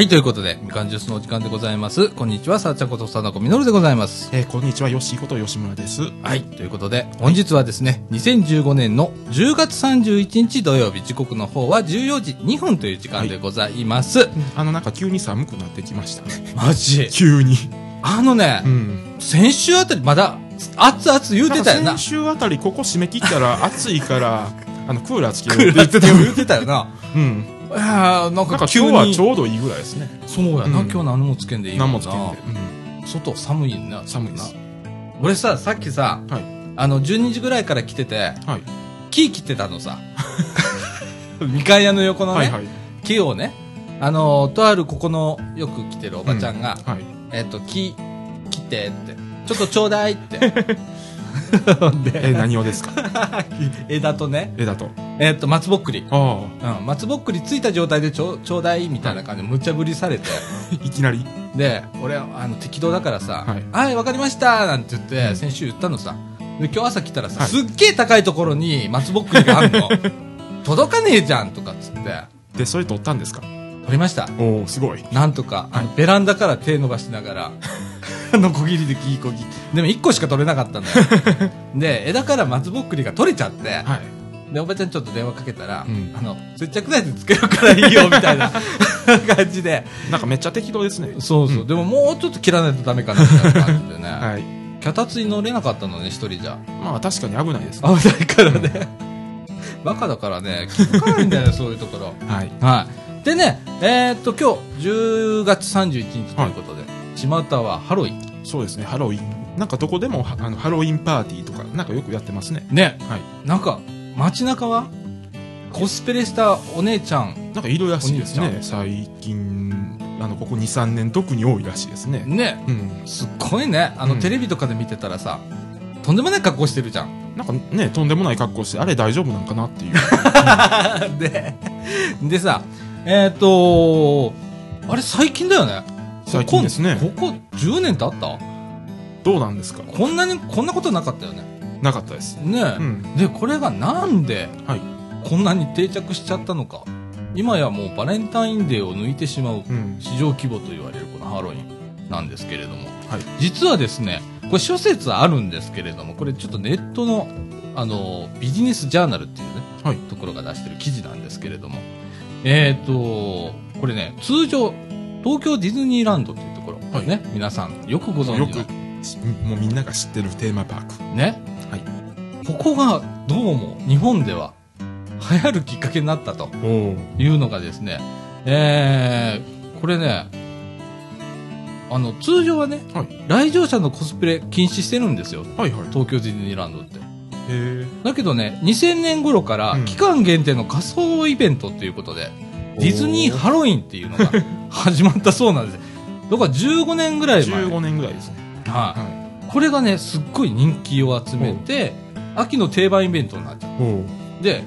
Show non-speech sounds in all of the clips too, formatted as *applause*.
はい、ということで、みかんジュースのお時間でございます。こんにちは、さあちゃんことさなこみのるでございます。えーこんにちは、よしこと吉村です。はい、ということで、本日はですね、2015年の10月31日土曜日、時刻の方は14時2分という時間でございます。あの、なんか急に寒くなってきましたね。マジ？急に。あのね、うん。先週あたりまだ、熱々言うてたよな。んか先週あたりここ締め切ったら暑いから、*laughs* あの、クーラーつけよクーラーうって言ってた。言うてたよな。うん。なんなんか今日はち。ょうどいいぐらいですね。そうやな、うん今日何もつけんでいい何もつけんで。うん。外寒いな。寒いです。俺さ、さっきさ、はい。あの、12時ぐらいから来てて、はい。木切ってたのさ。みかん屋の横のね、はいはい。木をね、あの、とあるここのよく来てるおばちゃんが、はい。えっと、木、切ってって、ちょっとちょうだいって。*laughs* *laughs* え、何をですか？*laughs* 枝とね、枝と。えっと、松ぼっくり。あうん、松ぼっくりついた状態でちょちょうだいみたいな感じで無茶ぶりされて、あ。*laughs* いきなり？で、俺、あの、適当だからさ、はいはい、わかりましたなんて言って、うん先週言ったのさ。で、今日朝来たらさ、はいすっげえ高いところに松ぼっくりがあるの。届かねえじゃんとかっつって、で、それ取ったんですか？取りました。おおすごい。なんとか、あの、ベランダから手伸ばしながら、あの、小切りでキーコギ。でも1個しか取れなかったんだよ。*laughs* で、枝から松ぼっくりが取れちゃって、はい。で、おばちゃんちょっと電話かけたら、うんあの、接着剤でつけるからいいよ、みたいな *laughs* 感じで。なんかめっちゃ適当ですね。そうそう。んでももうちょっと切らないとダメかな、みたいな感じでね。はい。脚立に乗れなかったのね、一人じゃ。まあ確かに危ないですね。危ないからね。バカだからね、気づかないんだよね、*laughs* そういうところ。はい。はい。でね、えー、っと、今日、10月31日ということで、巷はハロウィン。そうですね、ハロウィン。なんかどこでもはあのハロウィンパーティーとか、なんかよくやってますね。ね、はい。なんか、街中は、コスプレしたお姉ちゃん、なんかいるらしいですおね。最近、あの、ここ2、3年特に多いらしいですね。ね、うん。すっごいね、あの、うんテレビとかで見てたらさ、とんでもない格好してるじゃん。なんかね、とんでもない格好して、あれ大丈夫なんかなっていう。*laughs* で、でさ、えー、っと、あれ最近だよね。最近ですねここここ10年経った？どうなんですか？こんなに、こんなことなかったよね。なかったです。ねえ、うん。で、これがなんで、はい。こんなに定着しちゃったのか。今やもうバレンタインデーを抜いてしまううん。市場規模と言われるこのハロウィンなんですけれども。はい。実はですね、これ諸説あるんですけれども、これちょっとネットの、あの、ビジネスジャーナルっていうね、はいところが出してる記事なんですけれども、えっ、と、これね、通常、東京ディズニーランドっていうところ、はいね、皆さんよくご存よ知のく、しもうみんなが知ってるテーマパーク。ね、はい。ここがどうも日本では流行るきっかけになったというのがですね、えー、これね、あの、通常はね、はい。来場者のコスプレ禁止してるんですよ。はいはい。東京ディズニーランドって。だけどね、2000年頃からうん期間限定の仮装イベントっていうことで、ディズニーハロウィンっていうのが *laughs* 始まったそうなんです。だから15年ぐらい前。15年ぐらいですね。はい。はこれがね、すっごい人気を集めて、秋の定番イベントになっちゃう。で、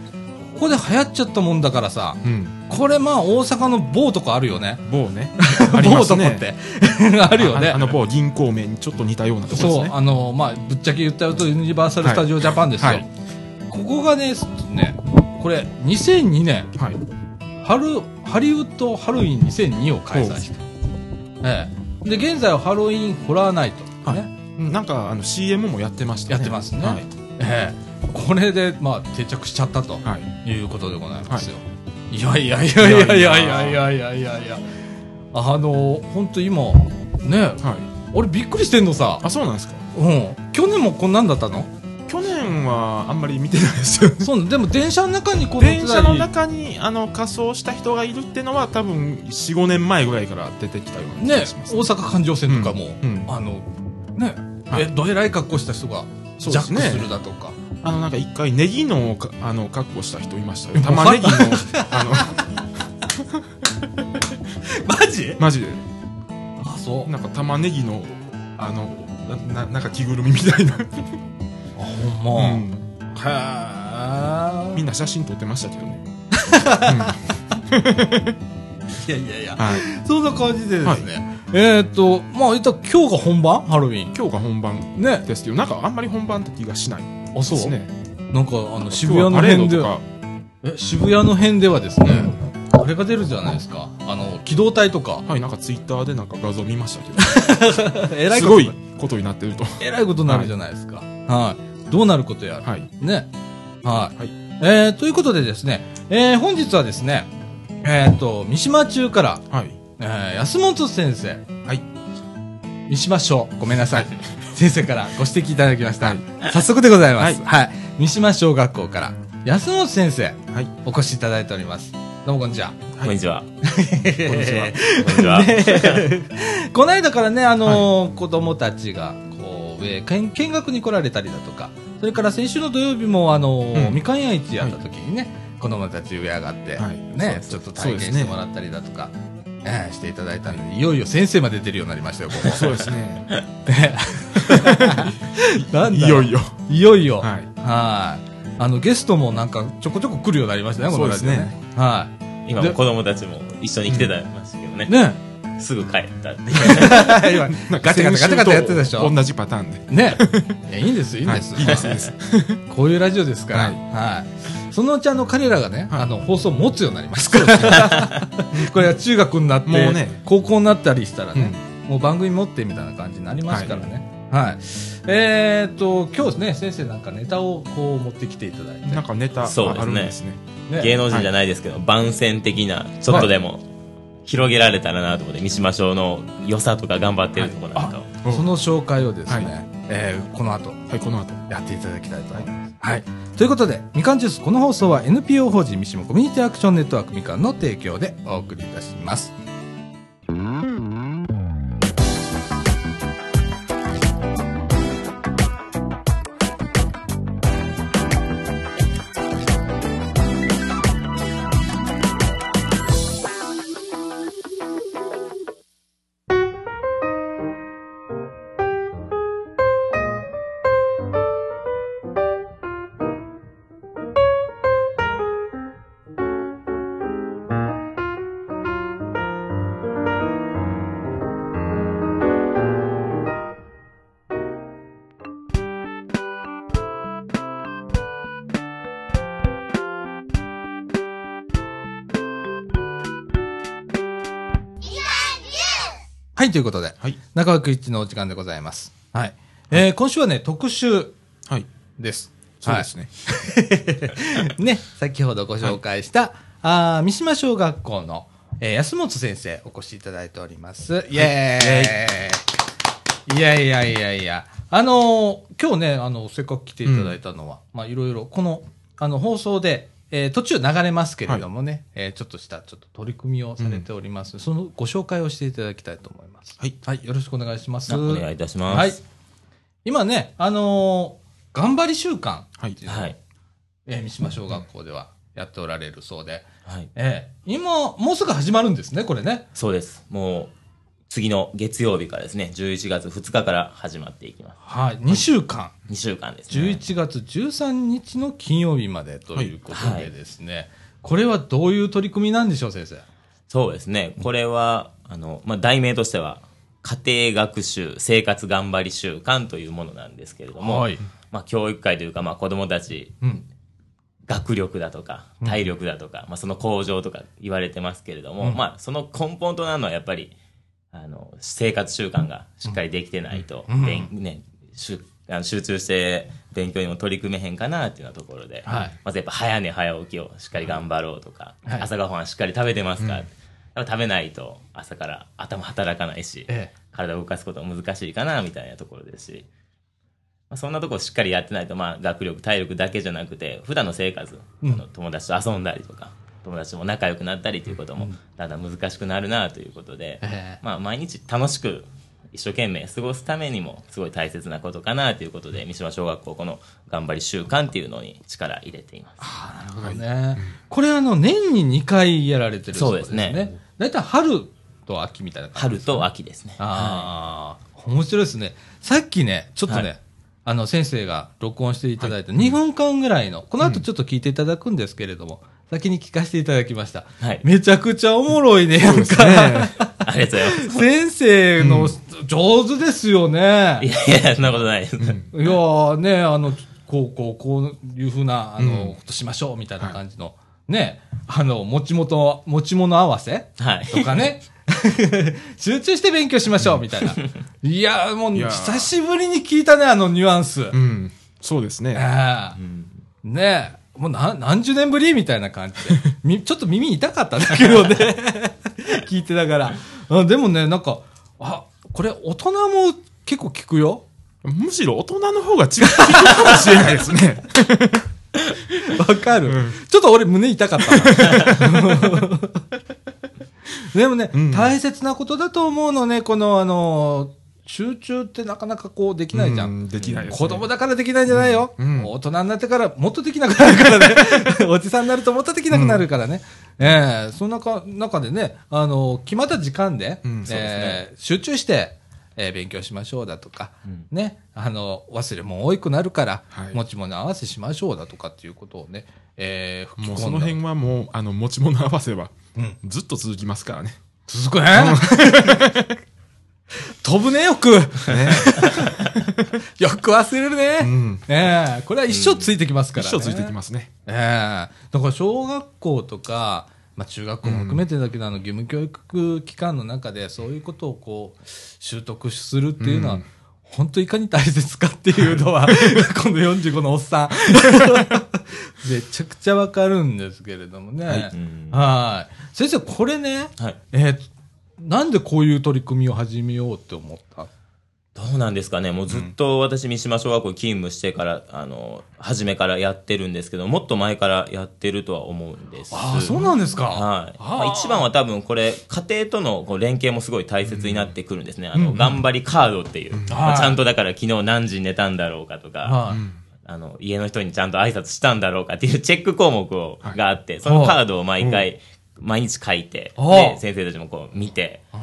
ここで流行っちゃったもんだからさ、うん。これまあ大阪の某とかあるよね。某ね。*laughs* 某とこって。*laughs* あるよね。ああの某銀行名にちょっと似たようなところですそう、ね。あの、まあ、ぶっちゃけ言ったとユニバーサル・スタジオ・ジャパンですよ。はいここがね、すね、これ、2002年、はい。ハル、ハリウッドハロウィン2002を開催した。ええ。で、現在はハロウィンホラーナイト。はいね。うんなんか、あの、CM もやってましたね。やってますねはい。ええ。これで、まあ、定着しちゃったとはい。いうことでございますよ。い、やいやいやいやいやいやいやいやいやいやあの、本当今、ね、はい。俺びっくりしてんのさ。あ、そうなんですか？うん。去年もこんなんだったの？去年はあんまり見てないですよね。そう、でも電車の中にこの電車の中に、あの、仮装した人がいるってのは多分、4、5年前ぐらいから出てきたような気ねがします。、大阪環状線とかも、うんうんあの、ね、はいえ、どえらい格好した人が、ジャックするだとか。あの、なんか一回ネギのか、あの、格好した人いましたよ。玉ねぎの、あの、*laughs* マジ？マジで。あ、そう。なんか玉ねぎの、あの、な、ななんか着ぐるみみたいな。あ、ほんま。うん。みんな写真撮ってましたけどね。*laughs* いやいやいや、はい。そんな感じでですね。えーっと、まあ、言ったら今日が本番？ハロウィン。今日が本番ね。ですけど、なんかあんまり本番って気がしないあ、そう？ですね。なんか、あの、渋谷の辺では、え、渋谷の辺ではですね、あれが出るじゃないですか。あの、機動隊とか。はい、なんかツイッターでなんか画像見ましたけど、*laughs* えらいことすごいことになってると。えらいことになるじゃないですか。はい。どうなることやら。はい。ね。はい。はいえー、ということでですね、えー、本日はですね、えっ、と、三島中から、はい。えー、安本先生。はい。三島翔、ごめんなさい。*laughs* 先生からご指摘いただきました。早速でございます。はい。三島小学校から、安本先生、はい。お越しいただいております。どうもこんにちは。はいこんにちは。こんにちは。こんにちは。*laughs* *laughs* この間からね、あのー子供たちが、えー見見学に来られたりだとか、それから先週の土曜日も、あのーうんみかん屋市やった時にね、子供たち上上がって、はいね、ちょっと体験してもらったりだとか、えーしていただいたので、いよいよ先生まで出るようになりましたよ、ここ。*laughs* そうですね。*laughs* いよいよ。いよいよ。はい。はい。あの、ゲストもなんかちょこちょこ来るようになりましたね、このラジオそうですね。は今も子供たちも一緒に来てたましたけどねい。。ね。すぐ帰ったって。*laughs* 今、ガチャガチャガチャガチャやってたでしょ？同じパターンで。ね。*laughs* いや、いいんです、いいんです。はいいいですいいです *laughs* こういうラジオですから。ははいい。そのうちあの、彼らがね、はいあの、放送持つようになりますから。これは中学になって、もうね高校になったりしたらね、うんもう番組持ってみたいな感じになりますからね。はい。えーっと、今日ですね、先生なんかネタをこう持ってきていただいて。なんかネタそうですねあるんですね。ね芸能人じゃないですけど、番宣的な、ちょっとでも広げられたらなと思って、三島省の良さとか頑張ってるところなんかを。うんその紹介をですね、はいえーこの後、はい、この後。やっていただきたいと思います。はい。ということで、みかんジュース、この放送は NPO 法人三島コミュニティアクションネットワークみかんの提供でお送りいたします。ということで、はい。中枠一のお時間でございます。はい。えー今週はね、特集はい。です。そうですね。*laughs* ね、先ほどご紹介した、あー三島小学校の、えー安本先生お越しいただいております。イエーイ、いやいやいやいや。あのー今日ね、あの、せっかく来ていただいたのは、まあいろいろ、この、あの、放送で、えー途中流れますけれどもね、えーちょっとした、ちょっと取り組みをされております。そのご紹介をしていただきたいと思います。はい。はい、よろしくお願いします。あお願いいたします。はい。今ね、あのー頑張り週間はいっていうのを、はい。えー三島小学校ではやっておられるそうで、はい。えー今、もうすぐ始まるんですね、これね。そうです。もう、次の月曜日からですね、11月2日から始まっていきます。はい、2週間、2週間ですね。11月13日の金曜日までということはいでですね、これはどういう取り組みなんでしょう、先生？そうですね。これは、あの、まあ、題名としては、家庭学習生活頑張り週間というものなんですけれども、はいまあ、教育会というか、まあ、子供たち、うん。学力だとか、体力だとか、まあ、その向上とか言われてますけれども、うんまあ、その根本となるのはやっぱり、あの、生活習慣がしっかりできてないと、うん。勉ね、しゅあの集中して勉強にも取り組めへんかなっていうようなところで、はい。まずやっぱ早寝早起きをしっかり頑張ろうとか、はい。朝ごはんしっかり食べてますか、うん。やっぱ食べないと朝から頭働かないし、え体を動かすことも難しいかなみたいなところですし、まあ、そんなところしっかりやってないと、まあ、学力体力だけじゃなくて普段の生活、うん。あの友達と遊んだりとか友達とも仲良くなったりということもだんだん難しくなるなということで、ええ。まあ、毎日楽しく一生懸命過ごすためにもすごい大切なことかなということで三島小学校この頑張り週間っていうのに力入れています。ああ、なるほどね。これあの、年に2回やられてるそうですね。そうですね。だいたい春と秋みたいな感じ春と秋ですね。ああ、面白いですね。さっきね、ちょっとね、はい。あの、先生が録音していただいた2分間ぐらいの、この後ちょっと聞いていただくんですけれども、先に聞かせていただきました。はいめちゃくちゃおもろいね、やんか。ありがとうございます。先生の、上手ですよね。いやいや、そんなことないです。いやーね、あの、こう、こう、こういうふうな、あの、うんことしましょう、みたいな感じの、ね、あの、持ち物、持ち物合わせはい。とかね。*laughs* 集中して勉強しましょう、みたいな。*laughs* いや、もう、久しぶりに聞いたね、あのニュアンス。うん。そうですね。ああねえ、もう何何十年ぶりみたいな感じで。*laughs* みちょっと耳痛かったんだけどね。*laughs* 聞いてながら。あでもね、なんか、あ、これ大人も結構聞くよ。むしろ大人の方が違ってるかもしれないですね。*laughs* わかる、うんちょっと俺胸痛かったな。でもね、うん大切なことだと思うのね、このあの、集中ってなかなかこうできないじゃん。うんできないね子供だからできないんじゃないよ。うんうん大人になってからもっとできなくなるからね。*laughs* おじさんになるともっとできなくなるからね。ええその中中でね、あの、決まった時間で、うんえー集中して、えー勉強しましょうだとか、うんね、あの、忘れ物多くなるから、はい持ち物合わせしましょうだとかっていうことをね、えー、もうその辺はもう、あの、持ち物合わせはうん、ずっと続きますからね。続くね。*laughs* 飛ぶね、よく。よく忘れるね。うん。ええこれは一生ついてきますからね。一生ついてきますね。ええだから小学校とか、まあ、中学校も含めてだけど、あの義務教育機関の中でそういうことをこう習得するっていうのは、うん本当いかに大切かっていうのは *laughs* この45のおっさん *laughs* めちゃくちゃわかるんですけれどもね。はいうん先生これね、はい。えーなんでこういう取り組みを始めようって思った？どうなんですかね、もうずっと私、三島小学校勤務してから、あの、初めからやってるんですけど、もっと前からやってるとは思うんです。ああそうなんですか。はい。まあ、一番は多分これ、家庭とのこう連携もすごい大切になってくるんですね。あの、うんうん頑張りカードっていう。まはいあちゃんとだから昨日何時に寝たんだろうかとか、はいあの、家の人にちゃんと挨拶したんだろうかっていうチェック項目を、はいがあって、そのカードを毎回、毎日書いて、はいで、先生たちもこう見て、ち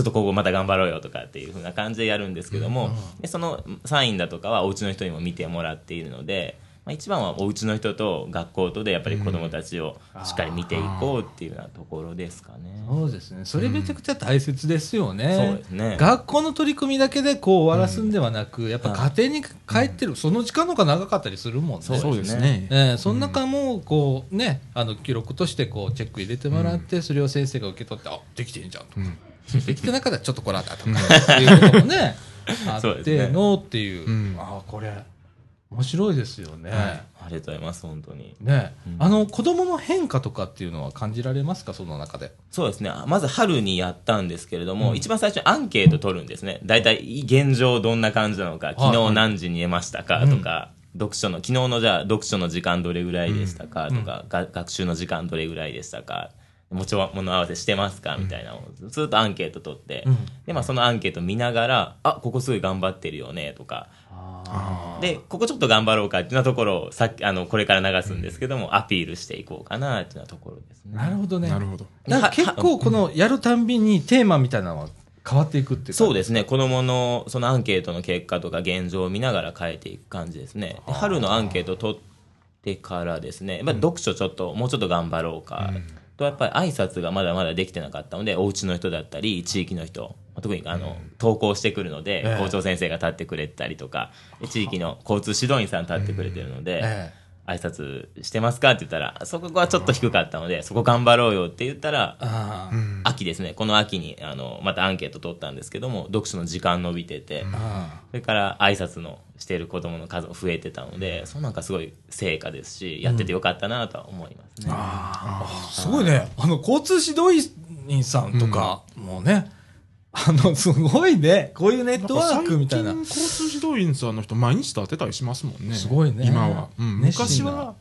ょっとここまた頑張ろうよとかっていう風な感じでやるんですけども、でそのサインだとかはお家の人にも見てもらっているので、まあ、一番はお家の人と学校とでやっぱり子どもたちをしっかり見ていこうっていうようなところですかね。そうですね。それめちゃくちゃ大切ですよね。そうですね学校の取り組みだけでこう終わらすんではなく、やっぱ家庭に帰ってる、その時間の方が長かったりするもんね。そうですね。ええその中も、こうね、あの、記録としてこう、チェック入れてもらって、それを先生が受け取って、あ、できてんじゃんとか。うんできてなかったらちょっとこれだとか、っていうことも *laughs* ね、あってのっていう。うんあこれ、面白いですよね。はい。ありがとうございます、本当に。ね、うん。あの、子供の変化とかっていうのは感じられますか？その中で。そうですね。まず春にやったんですけれども、うん。一番最初にアンケート取るんですね。大体現状どんな感じなのか、昨日何時に寝ましたか？とか、読書の、昨日のじゃあ読書の時間どれぐらいでしたか？とか、が学習の時間どれぐらいでしたか、持ち物合わせしてますか？みたいなのをずっとアンケート取って、うん。で、まあそのアンケート見ながら、あ、ここすごい頑張ってるよねとか、あで、ここちょっと頑張ろうかっていうなところをさっき、あの、これから流すんですけども、アピールしていこうかなっていうなところですね。なるほどね。なるほど。だから結構このやるたんびにテーマみたいなのは変わっていくっていうそうですね。子どものそのアンケートの結果とか現状を見ながら変えていく感じですね。で春のアンケート取ってからですね。やっぱり読書ちょっと、もうちょっと頑張ろうか、と。やっぱり挨拶がまだまだできてなかったのでお家の人だったり地域の人まあ特にあの、投稿してくるので、ええ。校長先生が立ってくれたりとかで地域の交通指導員さん立ってくれてるので、え挨拶してますかって言ったらそこはちょっと低かったのでそこ頑張ろうよって言ったら秋ですね。この秋にあのまたアンケート取ったんですけども読書の時間伸びてて、あそれから挨拶のしている子供の数も増えてたのでそのなんかすごい成果ですしやっててよかったなとは思いますね、あすごいね。あの、交通指導員さんとか、もうね、あの、すごいね。こういうネットワークみたいな。んか最近交通指導員さんの人毎日立ってたりしますもんね。すごいね今は。うん昔は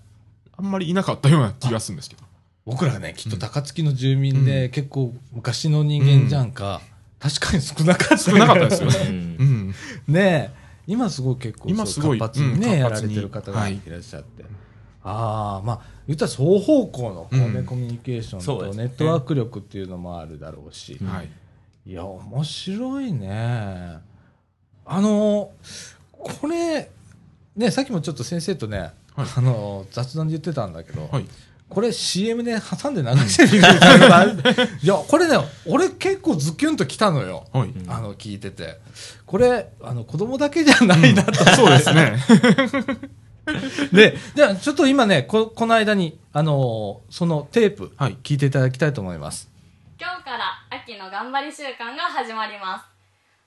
あんまりいなかったような気がするんですけど。僕らね、きっと高槻の住民で、結構昔の人間じゃんか。確かに少なかった。少なかったですよね。うんうん。ねえ今すごい結構今すごい活発にね、うんやられてる方がはいいらっしゃって、ああまあ言ったら双方向のこう、ねうんコミュニケーションとネットワーク力っていうのもあるだろうし、はい。いや面白いねあのこれねさっきもちょっと先生とね、はいあの雑談で言ってたんだけど、はい。これ CM で挟んで流してみる *laughs* いやこれね俺結構ズキュンときたのよ、はい。あの聞いててこれあの子供だけじゃないなと、*laughs* そうですね。*laughs* で、じゃあちょっと今ね、ここの間に、あのーそのテープ、はい聞いていただきたいと思います。今日から秋の頑張り週間が始まります。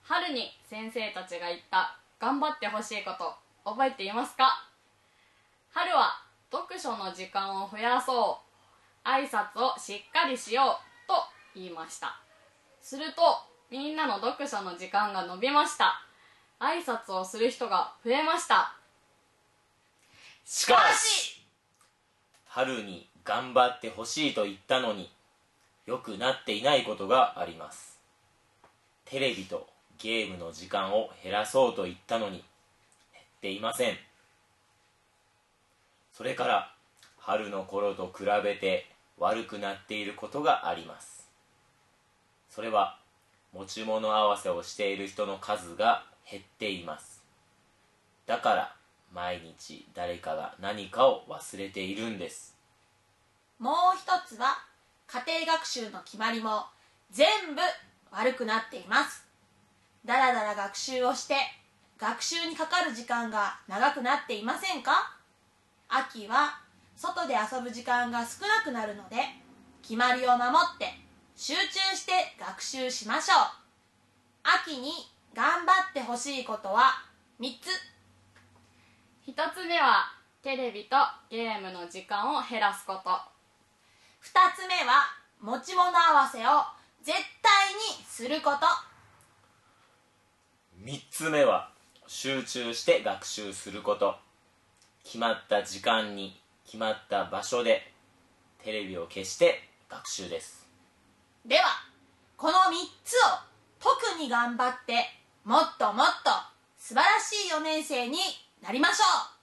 春に先生たちが言った頑張ってほしいこと覚えていますか？春は読書の時間を増やそう。挨拶をしっかりしようと言いました。するとみんなの読書の時間が伸びました。挨拶をする人が増えました。しかし春に頑張ってほしいと言ったのに良くなっていないことがあります。テレビとゲームの時間を減らそうと言ったのに減っていません。それから春の頃と比べて悪くなっていることがあります。それは持ち物合わせをしている人の数が減っています。だから毎日誰かが何かを忘れているんです。もう一つは家庭学習の決まりも全部悪くなっています。だらだら学習をして学習にかかる時間が長くなっていませんか？秋は外で遊ぶ時間が少なくなるので決まりを守って集中して学習しましょう。秋に頑張ってほしいことは3つ。一つ目はテレビとゲームの時間を減らすこと。2つ目は持ち物合わせを絶対にすること。3つ目は集中して学習すること。決まった時間に決まった場所でテレビを消して学習です。ではこの3つを特に頑張ってもっともっと素晴らしい4年生になりましょ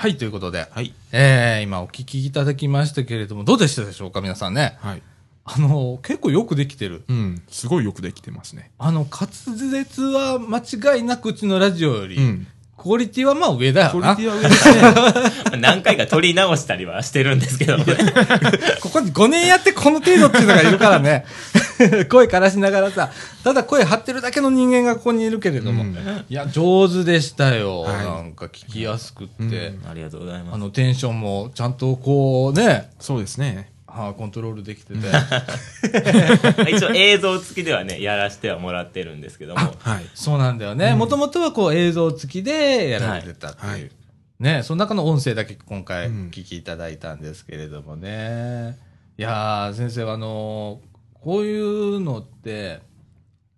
はい、ということで、はい。えー、今お聞きいただきましたけれども、どうでしたでしょうか、皆さんね。はい。あの、結構よくできてる。うん。すごいよくできてますね。あの、滑舌は間違いなくうちのラジオより、うん。クオリティはまあ上だよな。クオリティは上ですね。*laughs* 何回か撮り直したりはしてるんですけどね *laughs* ここに5年やってこの程度っていうのがいるからね。*laughs* 声枯らしながらさ、ただ声張ってるだけの人間がここにいるけれども。うんいや、上手でしたよ。はいなんか聞きやすくって。うんありがとうございますあの、テンションもちゃんとこうね、そうですね。はあ、コントロールできてて。*laughs* 一応映像付きではねやらせてはもらってるんですけどもはい。そうなんだよね。もともとはこう映像付きでやられてたっていう。はいはいね、その中の音声だけ今回うん聞きいただいたんですけれどもね。いやー、先生はあのーこういうのって、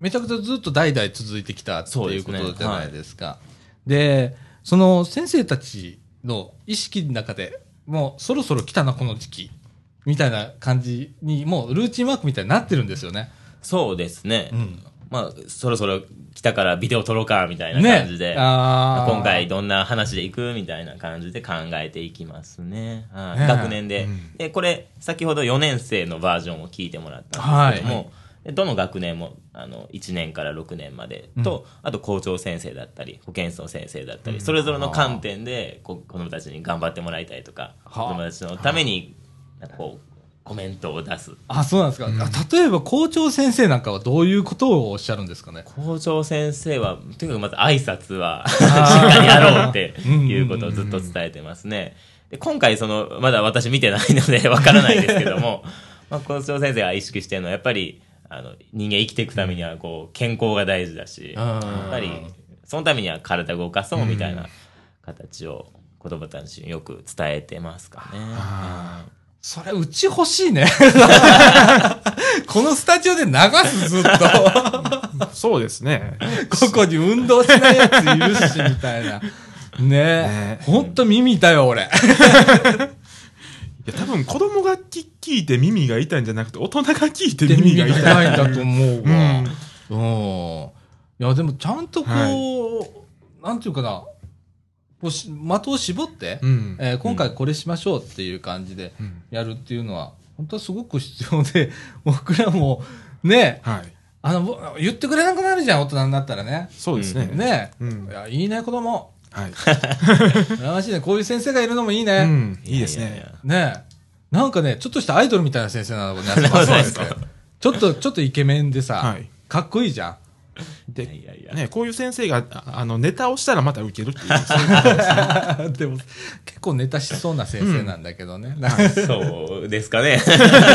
めちゃくちゃずっと代々続いてきたっていうことじゃないですか。で、その先生たちの意識の中で、もうそろそろ来たな、この時期。みたいな感じに、もうルーチンワークみたいになってるんですよね。そうですね、うん。まあそろそろ来たからビデオ撮ろうかみたいな感じで、あー。今回どんな話でいくみたいな感じで考えていきますね。はい。ねえ。学年で、うん。で、これ、先ほど4年生のバージョンを聞いてもらったんですけども、でどの学年もあの1年から6年までと、あと校長先生だったり保健室の先生だったり、それぞれの観点でこ子供たちに頑張ってもらいたいとかはあ。子供たちのためになんかこうコメントを出すあ、そうなんですか。あ例えば校長先生なんかはどういうことをおっしゃるんですかね。校長先生は、とにかくまず挨拶はしっかりやろうっていうことをずっと伝えてますね。で今回その、まだ私見てないので *laughs* わからないですけども、まあ、校長先生が意識してるのはやっぱり、あの、人間生きていくためにはこう、健康が大事だし、やっぱり、そのためには体を動かそうみたいな形を子供たちによく伝えてますかね。あそれ、うち欲しいね。*laughs* このスタジオで流す、ずっと。あ。そうですね。ここに運動しないやついるし、みたいな。ねえね。ほんと耳痛いよ、俺。*laughs* いや、多分子供が聞聞いて耳が痛いんじゃなくて、大人が聞いて耳が痛い。痛いんだと思うわ。うんうん。いや、でもちゃんとこう、なんていうかな、こうし的を絞って、うんえー今回これしましょうっていう感じでうんやるっていうのは、本当はすごく必要で、*laughs* 僕らも、ね、はい。あの、ぼ言ってくれなくなるじゃん、大人になったらね。そうですね。ね、うんいや、いいね、子供。はい。*laughs* 羨ましいね。こういう先生がいるのもいいね。うん。いいですやややね。ねなんかね、ちょっとしたアイドルみたいな先生なのね。*laughs* そうですかちょっと、ちょっとイケメンでさ、はいかっこいいじゃん。で、いやいやね、こういう先生が、ああの、ネタをしたらまた受けるっていう、*laughs* そういうことですねでも、結構ネタしそうな先生なんだけどね。そうですかね。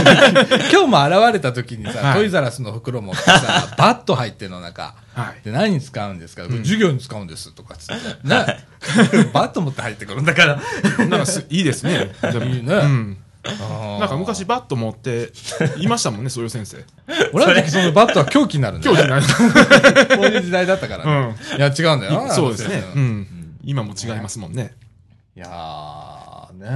*laughs* 今日も現れた時にさ、はいトイザラスの袋持ってさ、*laughs* バット入ってんの中。はい。で何に使うんですか、授業に使うんですとかっつって。ね。バット持って入ってくるんだから。なんかす、いいですね。でもいいねうん。ななんか昔バット持って、いましたもんね、そういう先生。俺の時そのバットは凶器になるんだよ、今日じゃね。ない。こういう時代だったからね。いや、違うんだよ。そうですね。ううんん。今も違いますもんね。いやー、ね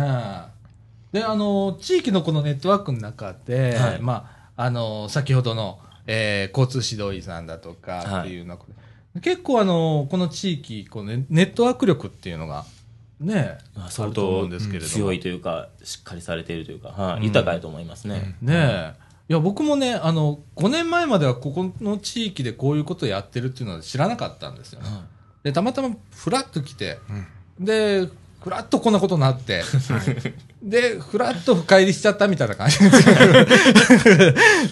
え。で、あの、地域のこのネットワークの中で、はいまあ、あの、先ほどの、えー交通指導員さんだとかはいっていうようなこと、結構あの、この地域、このネネットワーク力っていうのが、ねあると思う当んですけれども。強いというか、しっかりされているというか、はい豊かやと思いますね。ねえ。いや、僕もね、あの、5年前まではここの地域でこういうことをやってるっていうのは知らなかったんですよね。で、たまたまフラッと来て、で、フラッとこんなことになって、で、フラッと深入りしちゃったみたいな感じ。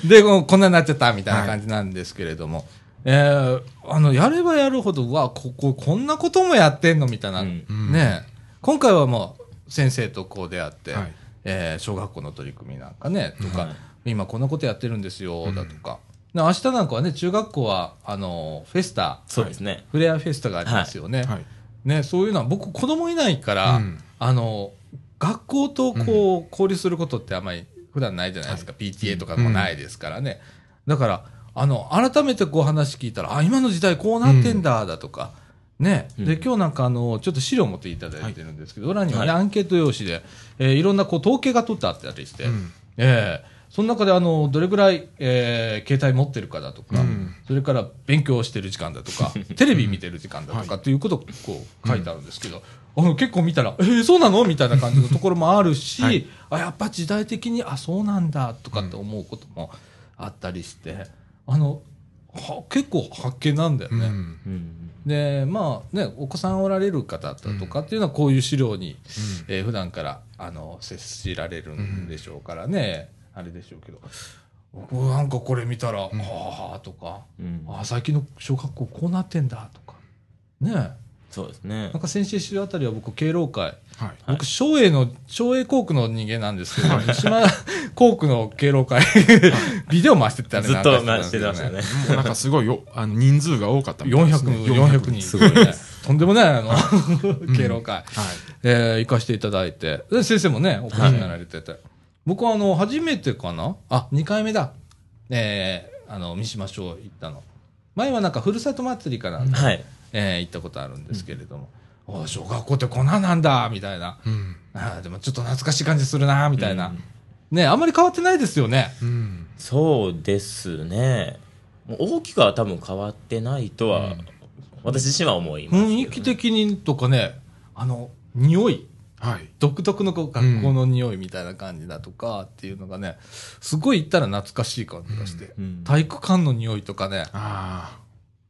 で、こうこんなになっちゃったみたいな感じなんですけれども、えーあの、やればやるほど、うわ、ここ、こんなこともやってんのみたいな、うんうん。ねえ今回はもう、先生とこう出会って、はいえー小学校の取り組みなんかね、とか、はい今こんなことやってるんですよ、だとか。で明日なんかはね、中学校は、あの、フェスタ、そうですね。フレアフェスタがありますよね。はい。ね、そういうのは、僕、子供いないから、うんあの、学校とこう、交流することってあんまり普段ないじゃないですか。PTA とかもないですからね。だから、あの、改めてこう話聞いたら、あ、今の時代こうなってんだ、だとか、ね。うん。で、今日なんかあの、ちょっと資料持っていただいてるんですけど、裏にはね、はい。アンケート用紙で、えーいろんなこう、統計が取ってあったりして、うん。ええその中であの、どれぐらい、えー携帯持ってるかだとか、うん。それから勉強してる時間だとか、*laughs* テレビ見てる時間だとかはい。っていうことをこう書いてあるんですけど、あの結構見たら、えー、そうなのみたいな感じのところもあるし、はい。あ、やっぱ時代的に、あ、そうなんだとかって思うこともあったりして、あの、は結構発見なんだよね。うん。うんで、まあね、お子さんおられる方だとかっていうのはこういう資料に、えー普段から、あの、接しられるんでしょうからね、あれでしょうけど、僕なんかこれ見たら、ああとか、うん。ああ、最近の小学校こうなってんだとか、ね。そうですね。なん。か先週週あたりは僕、敬老会、はい。僕、昭栄の、昭栄校区の人間なんですけど、三島校区の敬老会、ビデオ回してたりずっと回なんかしてましたね。もうなんかすごいよ、あの、人数が多かったみたいですね400、400人。すごいね。とんでもない、あの、敬老会、はい。えー行かせていただいて、で先生もね、お越しになられてて。僕はあの、初めてかな？あ、2回目だ。えーあの、三島町行ったの。前はなんか、ふるさと祭りかなんか、はい。えー行ったことあるんですけれども、お小学校ってこんなんなんだ、みたいな。うん。あーでもちょっと懐かしい感じするな、みたいな。うんね、あんまり変わってないですよね。うん。そうですね。大きくは多分変わってないとは、私自身は思いますね、雰囲気的にとかね、あの、匂い。はい。独特の学校の匂いみたいな感じだとかっていうのがね、すごい行ったら懐かしい感じがして、うんうん体育館の匂いとかね、あ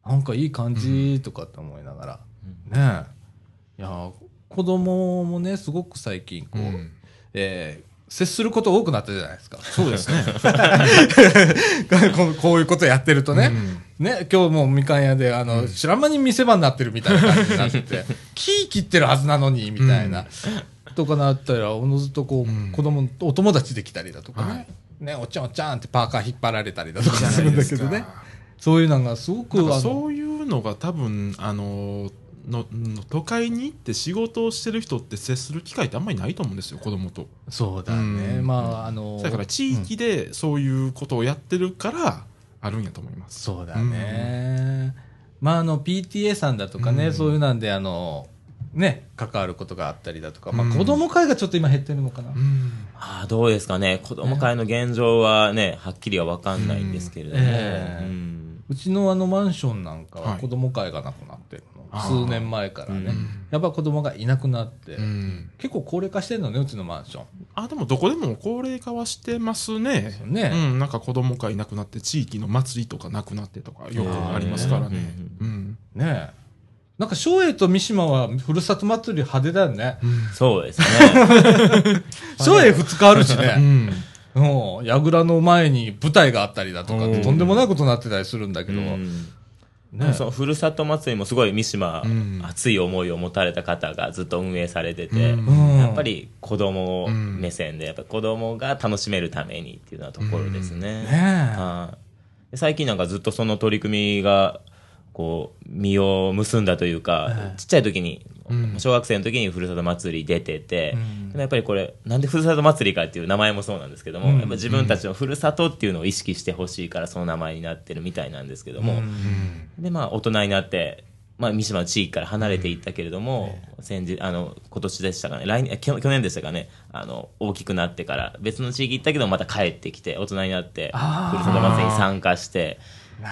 なんかいい感じとかって思いながら、ねえ。いや、子供もね、すごく最近こあ。う、うん。えー接すること多くなったじゃないですか。そうですね。*laughs* こういうことやってるとね、うん。ね、今日もみかん屋で、あの、知らん間に店番になってるみたいな感じになってて、*laughs* 木切ってるはずなのに、みたいな、とかなったら、おのずとこう、うん。子供、お友達できたりだとかね、はい。ね、おっちゃんおっちゃんってパーカー引っ張られたりだとかするんだけどね、そういうのがすごく、そういうのが多分、あの、のの都会に行って仕事をしてる人って接する機会ってあんまりないと思うんですよ、子供と。そうだね、うんまあ、あの、だから地域でそういうことをやってるから、あるんやと思います。そうだね。まあ、あの、PTA さんだとかね、うんそういうなんで、あの、ね、関わることがあったりだとか、まあ、うん子供会がちょっと今減ってるのかな。うん。ああ、どうですかね。子供会の現状はね、はっきりは分かんないんですけれども。うんええうんうちのあのマンションなんかははい子供会がなくなってるの、あー数年前からね、うん。やっぱ子供がいなくなって、うん。結構高齢化してるのねうちのマンション。あ、でもどこでも高齢化はしてますね。ね。うん、なんか子供会なくなって、地域の祭りとかなくなってとか、よくありますからね。うん。ねえ。なんか松栄と三島はふるさと祭り派手だよね。そうですね。松栄2日あるし *laughs* うねん。うん。櫓の前に舞台があったりだとかとんでもないことになってたりするんだけど、うんね。そのふるさと祭りもすごい三島、うん。熱い思いを持たれた方がずっと運営されてて、うん。やっぱり子供目線でやっぱ子供が楽しめるためにっていうようなところですね。ねえ。はい。で最近なんかずっとその取り組みがこう実を結んだというか、ええ。ちっちゃい時に、うん。小学生の時にふるさと祭り出てて、うん。でもやっぱりこれなんでふるさと祭りかっていう名前もそうなんですけども、うん。やっぱ自分たちのふるさとっていうのを意識してほしいからその名前になってるみたいなんですけども、うん。でまあ大人になって、まあ、三島の地域から離れていったけれども、先日あの今年でしたかね来年去去年でしたかねあの大きくなってから別の地域行ったけどまた帰ってきて大人になってふるさと祭りに参加して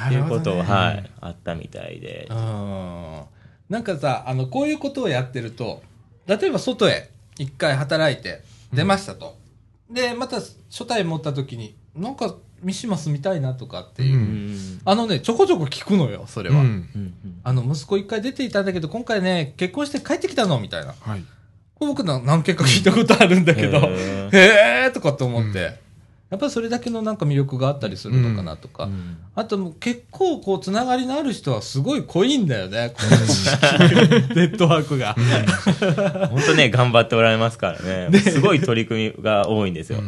っていうことを、はい、あったみたいで、うんなんかさあのこういうことをやってると例えば外へ一回働いて出ましたと、でまた初対持った時になんか三島住みたいなとかっていう、ううん。んあのねちょこちょこ聞くのよそれは、うん。うんあの息子一回出ていたんだけど今回ね結婚して帰ってきたのみたいな。はい。僕な何件か聞いたことあるんだけど、へへえーとかって思って、うんやっぱりそれだけのなんか魅力があったりするのかなとか、うん。あともう結構こうつながりのある人はすごい濃いんだよね、*laughs* このネットワークが。本当ね、頑張っておられますからね。すごい取り組みが多いんですよ。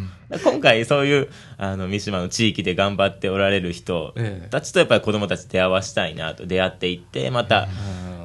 今回そういう、あの、三島の地域で頑張っておられる人ええ。たちとやっぱり子供たち出会わしたいなと、出会っていって、また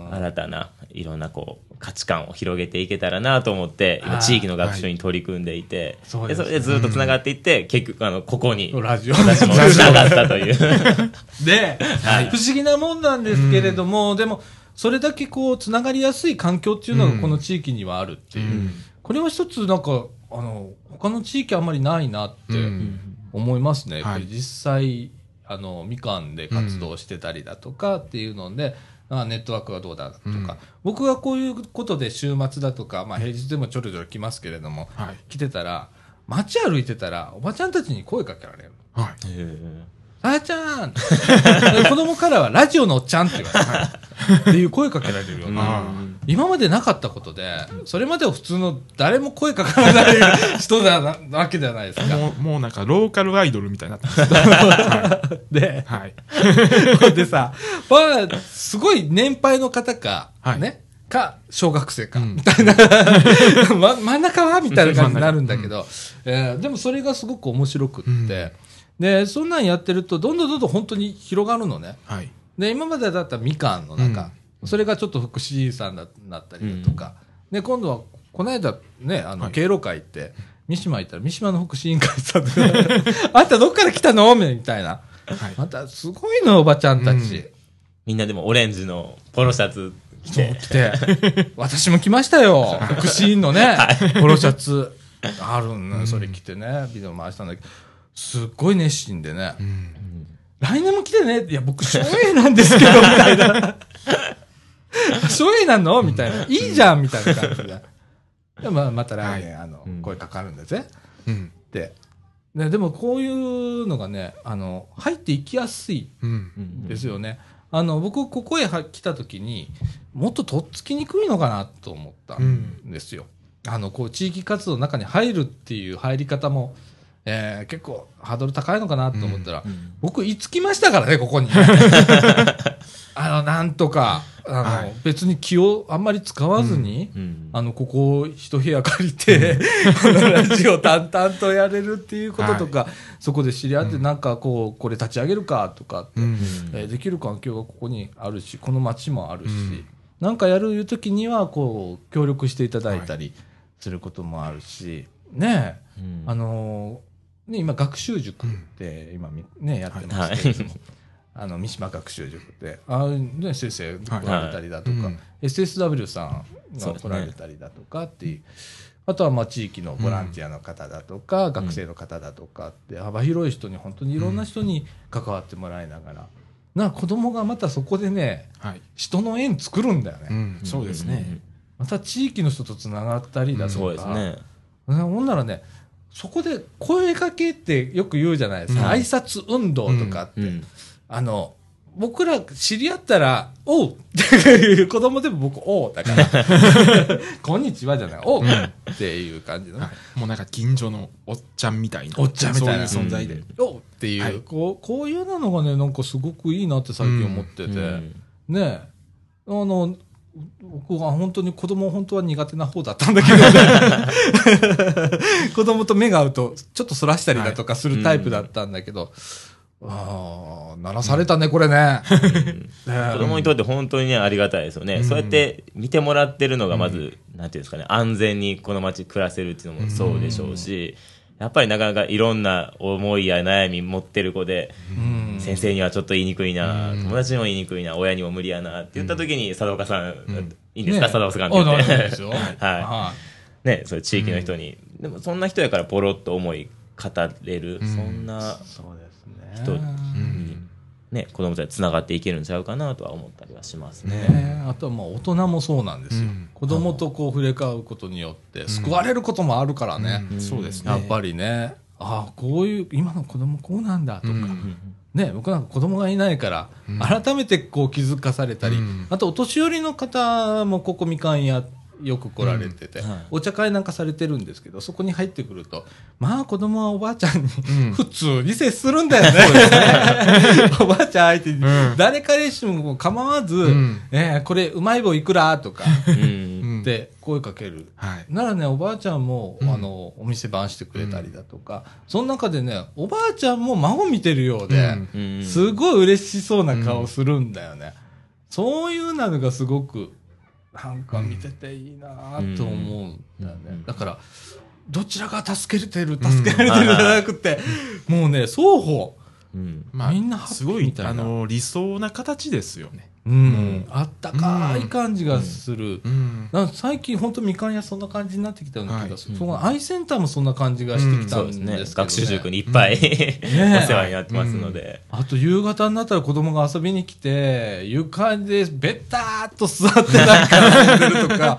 うん。新たないろんなこう、価値観を広げていけたらなと思って、今地域の学習に取り組んでいて、そうですでそれでずっと繋がっていって、結局、あの、ここに、ラジオ。私も繋がったという。*laughs* で、はい。不思議なもんなんですけれども、でも、それだけこう、つながりやすい環境っていうのがこの地域にはあるっていう。うん。これは一つなんか、あの、他の地域あんまりないなってうん。思いますね。はい。実際、あの、みかんで活動してたりだとかっていうので、あネットワークがどうだ？とか、うん僕がこういうことで週末だとか、まあ平日でもちょろちょろ来ますけれども、はい。来てたら、街歩いてたら、おばちゃんたちに声かけられる。はい。さあちゃん *laughs* で子供からはラジオのおっちゃんって言われる。っていう声かけられるような。あ今までなかったことで、それまでは普通の誰も声かからない *laughs* 人だなわけではないですか。あもう、もうなんか、ローカルアイドルみたいになってます。*laughs* で、はい。*laughs* でさ、まあ、すごい年配の方か、はいね、か、小学生か、うんみたいな、ま、真ん中はみたいな感じになるんだけど、えーでもそれがすごく面白くって、うんで、そんなんやってると、どんどんどんどん本当に広がるのね。はい。で、今までだったらみかんの中、それがちょっと福祉さんだなったりだとか、で、今度は、この間ね、あの、はい経路会って、三島行ったら、三島の福祉委員会さんが *laughs* あんたどっから来たの？みたいな。はい。また、すごいの、おばちゃんたち。みんなでもオレンジのポロシャツ着て、来て、私も来ましたよ。福祉員のね、*laughs* ポロシャツ。あるの、それ着てね、ビデオ回したんだけど、すっごい熱心でね、うん。来年も来てね。いや、僕、省エなんですけど、みたいな。省エなの？みたいな。いいじゃんみたいな感じ *laughs* で。でまあ、また来年、あの、うん声かかるんだぜ。うん。って。ね、でも、こういうのがね、あの、入っていきやすいうん。ですよね。あの、僕、ここへは来た時に、もっととっつきにくいのかなと思ったんですよ。あの、こう、地域活動の中に入るっていう入り方も、えー結構ハードル高いのかなと思ったら、うん僕、いつきましたからね、ここに。*laughs* あの、なんとか、あの、はい。別に気をあんまり使わずに、うんあの、ここを一部屋借りて、このラジオ淡々とやれるっていうこととか、そこで知り合って、なんかこう、これ立ち上げるかとかって、うん。えーできる環境がここにあるし、この町もあるし、うん。なんかやるいう時には、こう、協力していただいたりすることもあるし、ねえ、うん。あのーね、今、学習塾って、今み、ね、やってますけれども、あの、三島学習塾って、あね、先生来られたりだとか、はい。SSW さんが来られたりだとかっていう、あとはまあ地域のボランティアの方だとか、学生の方だとかって、幅広い人に、本当にいろんな人に関わってもらいながら、な子供がまたそこでね、はい。人の縁作るんだよね。うん。そうですね。また地域の人とつながったりだとか、そうですね。ねほんならね、そこで声かけってよく言うじゃないですか。うん。挨拶運動とかって、うんあの、僕ら知り合ったら、おう子供でも僕、おうだから、*laughs* こんにちはじゃない、おうっていう感じの。ね、はい。もうなんか近所のおっちゃんみたいな。おっちゃんみたいな。存在で、おうっていう、はい。こう、こういうのがね、なんかすごくいいなって最近思ってて、うん。ねえ、あの、僕は本当に子供本当は苦手な方だったんだけどね。*laughs* *laughs* 子供と目が合うと、ちょっとそらしたりだとかするタイプだったんだけど、ああ、鳴らされたね、これね。ね子供にとって本当にね、ありがたいですよね。そうやって見てもらってるのが、まず、なんていうんですかね、安全にこの街暮らせるっていうのもそうでしょうし、やっぱりなかなかいろんな思いや悩み持ってる子で、うん。先生にはちょっと言いにくいな、友達にも言いにくいな、親にも無理やなって言った時に、佐岡さん、いいんですか、ね佐岡さんって言って。*laughs* はね、そういう地域の人に、でもそんな人やからポロッと思い語れる、そんなそうです人ね。に、ね、子供たちつながっていけるんちゃうかなとは思ったりはしますね。ねあとはまあ大人もそうなんですよ。うん子供とこう触れ合うことによって救われることもあるからね。うんそうですねやっぱりね。ああ、こういう、今の子供こうなんだとか。うんね、僕なんか子供がいないから、改めてこう気づかされたり、うんあとお年寄りの方もここみかん屋よく来られてて、はい。お茶会なんかされてるんですけど、そこに入ってくると、まあ子供はおばあちゃんに、ん。普通に接するんだよね。*laughs* おばあちゃん相手に、うん。誰彼氏も構わず、ん。えーこれうまい棒いくらとか、うん。うんって声かける。はい。ならね、おばあちゃんも、うん。あの、お店番してくれたりだとか、その中でね、おばあちゃんも孫見てるようで、うん。うんすごい嬉しそうな顔するんだよね。そういうのがすごく、なんか見てていいなと思うんだよね。うん。だから、どちらが助けてる、助けられてるじゃなくて、もうね、双方、うん。まあみんなハッピーすごいみたいなあの理想な形ですよねうん、あったかい感じがする。うん。なんか最近本当みかん屋そんな感じになってきたんだけど、はい。そのアイセンターもそんな感じがしてきたそうんですね。ですけど、ね。学習塾にいっぱい、お世話になってますので、あと夕方になったら子供が遊びに来て、床でベッターっと座ってなんか遊んでるとか、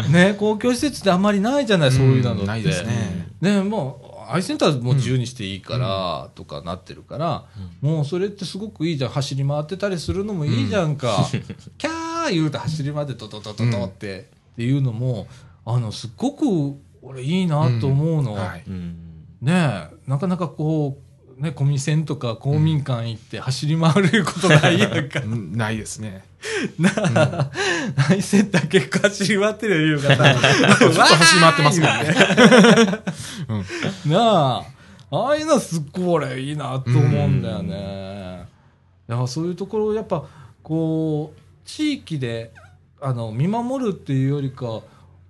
*laughs* ね、公共施設ってあんまりないじゃない、そういうのって。うん。ないですね。ね、もう、アイセンターも自由にしていいから、とかなってるから、もうそれってすごくいいじゃん。走り回ってたりするのもいいじゃんか。*laughs* キャー言うて走り回ってドドドドドって、っていうのも、あの、すっごく俺いいなと思うの。はいうんねえ、なかなかこう、ね、コミセンとか公民館行って走り回ることない？*laughs* やんか。うんないですねなあ、アイセンター結構走り回ってるよ、夕方。*laughs* ずっと走り回ってますもんね。なあ、ああいうのすっごい俺いいなと思うんだよね。だからそういうところをやっぱ、こう、地域で、あの、見守るっていうよりか、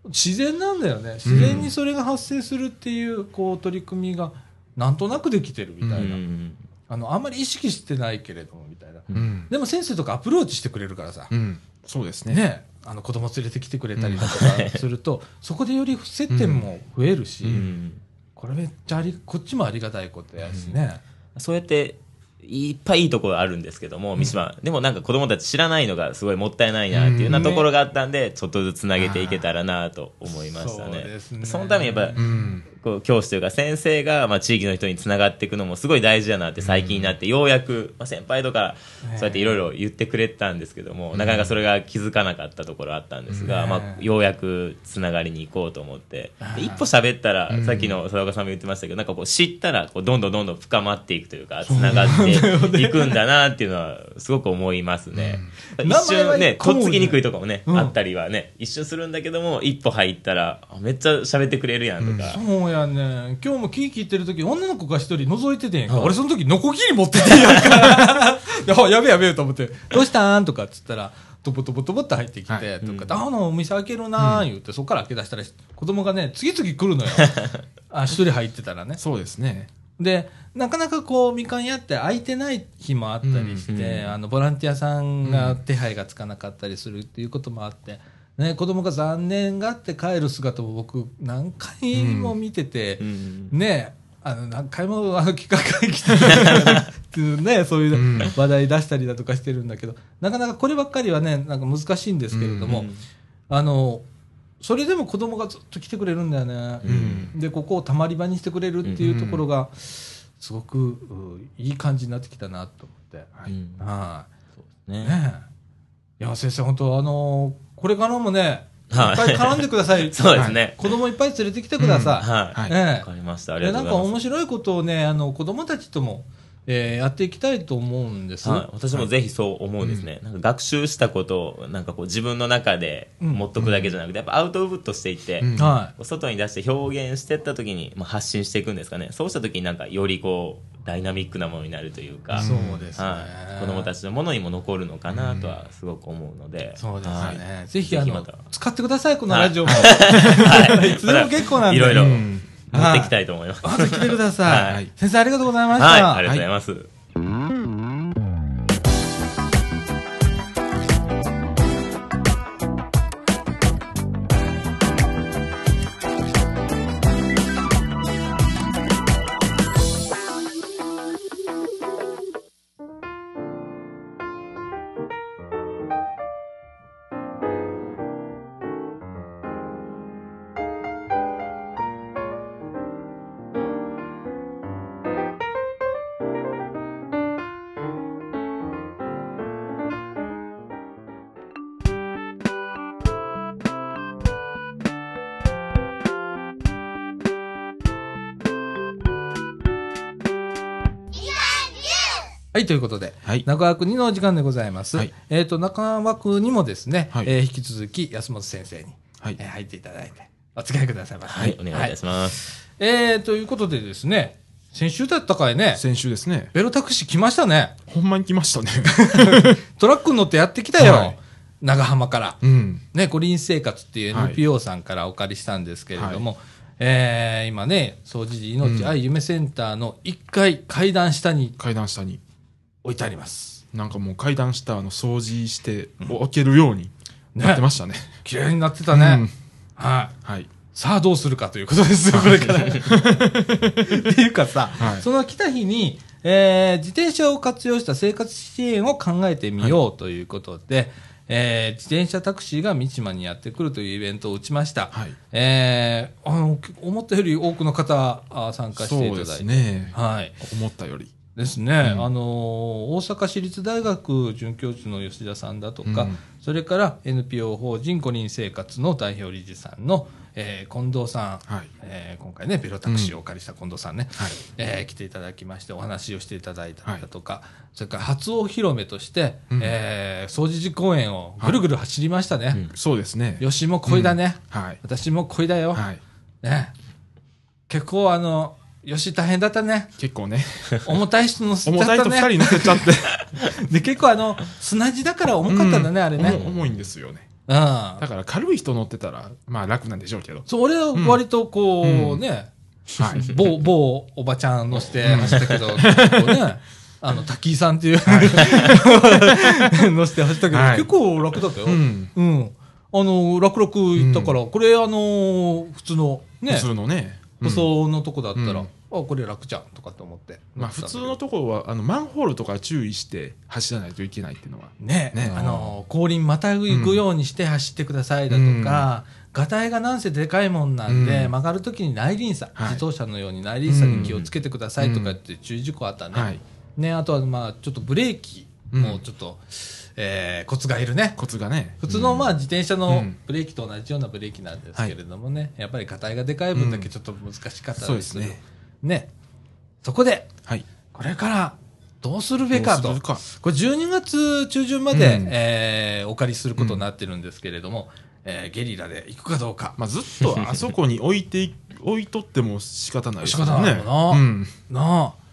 自然なんだよね。自然にそれが発生するっていう、こう、取り組みが、なんとなくできてるみたいな。うん。あの、あんまり意識してないけれども、みたいな。うん。でも先生とかアプローチしてくれるからさ。うん。そうですね。ね、あの子供連れてきてくれたりだとか *laughs* すると、そこでより接点も増えるし、うん。これめっちゃありこっちもありがたいことやしね、そうやっていっぱいいいところあるんですけども、三島、でもなんか子供たち知らないのがすごいもったいないなっていうようなところがあったんで、ちょっとずつつなげていけたらなと思いましたね。ですね。そのためにやっぱ、うんこう教師というか先生が、まあ、地域の人につながっていくのもすごい大事だなって最近になって、ようやく、まあ、先輩とかそうやってい。ろいろ言ってくれてたんですけども、なかなかそれが気づかなかったところあったんですが、ねまあ、ようやくつながりに行こうと思って。で一歩喋ったら、さっきの佐岡さんも言ってましたけどなんかこう知ったらこうどんどんどんどん深まっていくというかつながっていくんだなっていうのはすごく思いますね。一瞬ねとっつきにくいところもね、うん。あったりはね一瞬するんだけども一歩入ったらあめっちゃ喋ってくれるやんとか。やね今日もキーキーってる時女の子が一人覗いててんやんか、俺その時ノコギリ持っててんやんか。*laughs* やべえやべえと思って「どうしたん?」とかっつったらトボトボトボって入ってきて、はい。とか、あのお店開けるなー言って、そこから開け出したら子供がね次々来るのよ。*laughs* あ一人入ってたらね。そうですね。でなかなかこうみかん屋って空いてない日もあったりして、うんうん。あのボランティアさんが手配がつかなかったりするっていうこともあって、ね、子供が残念がって帰る姿を僕何回も見てて、うん。ねあの何回もあの企画会議っていうねそういう話題出したりだとかしてるんだけど、なかなかこればっかりはねなんか難しいんですけれども、うんあのそれでも子供がずっと来てくれるんだよね、うん。でここをたまり場にしてくれるっていうところが、すごくういい感じになってきたなと思って。うん。はい。ね。いや、先生、本当あのーこれからもね、いっはいぱい絡んでください。*laughs* そうですね。子供いっぱい連れてきてください。はい。はいええわかりました。ありがとうんございます。か面白いことをね、あの、子供たちとも、えーやっていきたいと思うんです。はい、私もぜひそう思うんですね、なんか学習したことをなんかこう自分の中で持っとくだけじゃなくて、やっぱアウトプットしていって、うんは外に出して表現していった時に、まあ、発信していくんですかねそうした時になんかよりこうダイナミックなものになるというか、い。そうですね。はい、子供たちのものにも残るのかなとはすごく思うので、そうですはいね。ぜひ、あの使ってください、このラジオも。はい *laughs* いつでも結構なんでいろいろうん持っていきたいと思います。また来てください。はい先生、ありがとうございました。はい、ありがとうございます。はい、ということで、はい。中枠2のお時間でございます。はい。えっ、と、中枠にもですね、はい。えー引き続き安本先生に、はい。えー入っていただいて、お付き合いくださいませ。はい、お願いいたします。えー、ということでですね、先週だったかいね、先週ですね。ベロタクシー来ましたね。ほんまに来ましたね。*laughs* トラックに乗ってやってきたよ。はい。長浜から。うん。ね、五輪生活っていうはい NPO さんからお借りしたんですけれども、えー今ね、総除時命愛夢センターの1階階段下に階段下に置いてあります。なんかもう階段下の掃除して置けるようになってましたね綺麗になってたね。うんはい。はいさあどうするかということですよ、これから。*laughs* っていうかさ、はいその来た日に、えー自転車を活用した生活支援を考えてみようということで、えー自転車タクシーが三島にやってくるというイベントを打ちました。はいえーあの思ったより多くの方あ参加していそうですただいて。ねはい。思ったよりですね、あのー大阪市立大学准教授の吉田さんだとか、うん。それから NPO 法人五輪生活の代表理事さんの、えー近藤さん、はい。えー今回ねベロタクシーをお借りした近藤さんね、はい。えー来ていただきましてお話をしていただいたりだとか、それから初お披露目として、うん。えー総除寺公園をぐるぐる走りましたね、うん。そうですね。よしも恋だね、はい。私も恋だよ、はい。ね。結構あのよし大変だったね。結構ね。重たい人乗せちゃ重ったたね。いと二人乗せちゃって。*laughs* で、結構あの、砂地だから重かったんだね、あれね。重重いんですよね。うん。だから軽い人乗ってたらまあ楽なんでしょうけど。そう、俺は割とこう、うん。ね、はい。某、某おばちゃん乗せて走ったけど、ね、*laughs* あの、滝井さんっていう、*laughs* 乗せて走ったけど、はい。結構楽だったよ。ううん。んあの、楽々行ったから、これあの、普通のね。普、通のね。うん。舗装のとこだったら、うんあ、これ楽じゃんとかって思って。まあ普通のところはあのマンホールとか注意して走らないといけないっていうのはね。ねあの後輪またぐようにして走ってくださいだとか、ガタイがなんせでかいもんなんで、うん。曲がるときに内輪差、はい。自動車のように内輪差に気をつけてくださいとかって注意事項あったね,、はい。ねあとはまあちょっとブレーキもちょっと、えーコツがいるね。コツがね。普通のまあ自転車うのん。ブレーキと同じようなブレーキなんですけれどもね、やっぱりガタイがでかい分だけちょっと難しかったそうですすねね。そこではい。これからどうするべかと。か。これ12月中旬まで、うん。えーお借りすることになってるんですけれども、えーゲリラで行くかどうか、まあずっとあそこに置いてい *laughs* 置いとっても仕方ないですよね。仕方ないもんな。うん。なあ。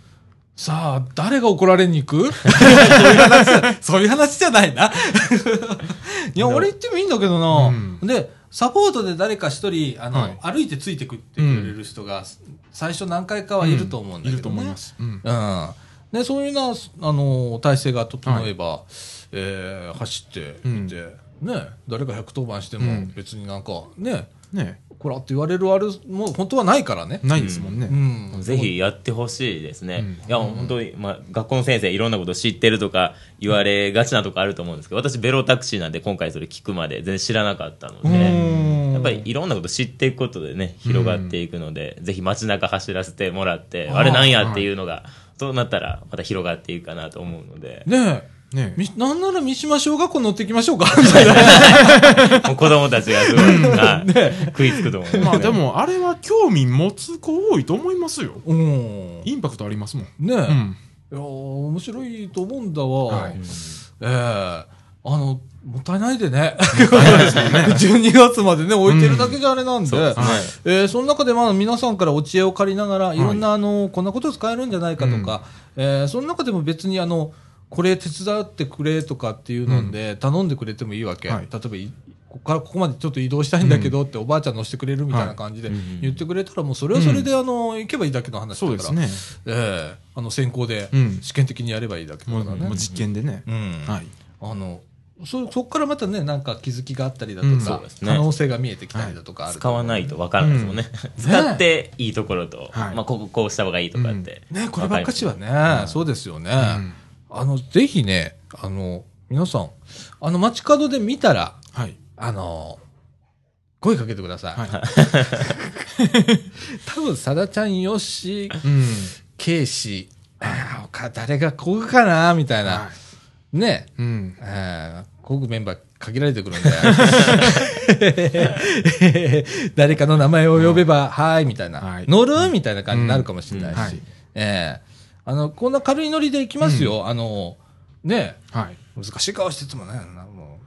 さあ誰が怒られに行く？*laughs* そういう話。そういう話じゃないな。*laughs* いや俺行ってもいいんだけどな、うん。でサポートで誰か一人あの、はい。歩いてついてくってくれる人が、最初何回かはいると思うんだけど、ね。いると思います。うん。うん。で、そういうな、あの、体制が整えば、えー走っていて、ね、誰か110番してもうん。別になんか、ね、ねこらって言われるあれもう本当はないからね。ないですもんねうん。ぜひやってほしいですね。うんいや、本当に、まあ、学校の先生いろんなこと知ってるとか言われがちなとこあると思うんですけど、私ベロタクシーなんで今回それ聞くまで全然知らなかったのうで、ん。っぱりいろんなこと知っていくことでね、広がっていくので、ぜひ街中走らせてもらって、あれなんやっていうのが、そうなったらまた広がっていくかなと思うので、ねえ。ねみなんなら三島小学校乗ってきましょうか？みたいな。もう子供たちがすごい、はい食いつくと思います、ね。まあでも、あれは興味持つ子多いと思いますよ。うん。インパクトありますもん。ねえ。うん。いやー面白いと思うんだわ。はいええあの、もったいないでね。12 *laughs* 月までね、置いてるだけじゃあれなんで。そうですね。えーその中でまあ皆さんからお知恵を借りながら、いろんなあの、こんなこと使えるんじゃないかとか、えーその中でも別にあの、これ手伝ってくれとかっていうので、頼んでくれてもいいわけ。はい例えばい、ここからここまでちょっと移動したいんだけどって、おばあちゃん乗せてくれるみたいな感じで言ってくれたら、もうそれはそれであの、行けばいいだけの話だから。ね。ええあの、先行でうん試験的にやればいいだけだからね。実験でね。うん。はい。あの、そ、そこからまたね、なんか気づきがあったりだとうんか、可能性が見えてきたりだとか使わないとわからないですもんね。*laughs* 使っていいところと、はいまあ、こここうした方がいいとかって。ね、こればっかしはわね、そうですよね。んあの、ぜひね、あの、皆さん、あの、街角で見たら、はい。あの、声かけてください。はい。*laughs* 多分、さだちゃんよし、うん。ケイシ、あー他誰がこぐかな、みたいな。はね、い。うん。えー、こぐメンバー限られてくるんで。*laughs* 誰かの名前を呼べば、はーい、みたいな。はい乗る？みたいな感じになるかもしれないし。うんはいええあの、こんな軽いノリで行きますよ。あの、ねはい。難しい顔しててもね、なも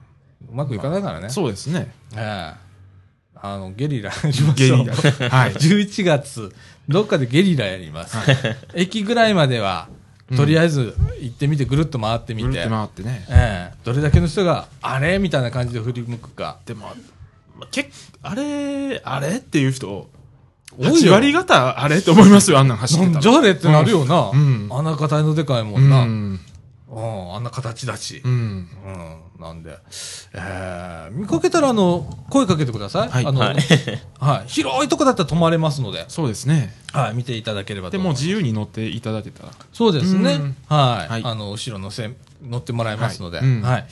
う、うまくいかないからね。そうですね。ええあの、ゲリラやりましょう。ゲリラはい *laughs* 11月、どっかでゲリラやります。駅ぐらいまでは、とりあえず行ってみて、ぐるっと回ってみて。ぐるって回ってね。ええどれだけの人が、あれ？みたいな感じで振り向くか。でも、まけあれ、あれ？っていう人、8割方あれって思いますよ、あんなん走ってたら。じゃあれってなるよな。うんあんな形のでかいもうんな。ん。うん、あんな形だし。うん。うん、なんで、えー、見かけたら、あの、声かけてください。はいあの、は *laughs* はいい。広いとこだったら泊まれますので、そうですね。はい、見ていただければとで思います。も自由に乗っていただけたら。そうですね。うんはい、はいあの、後ろのせん乗ってもらいますので、はいうんはい。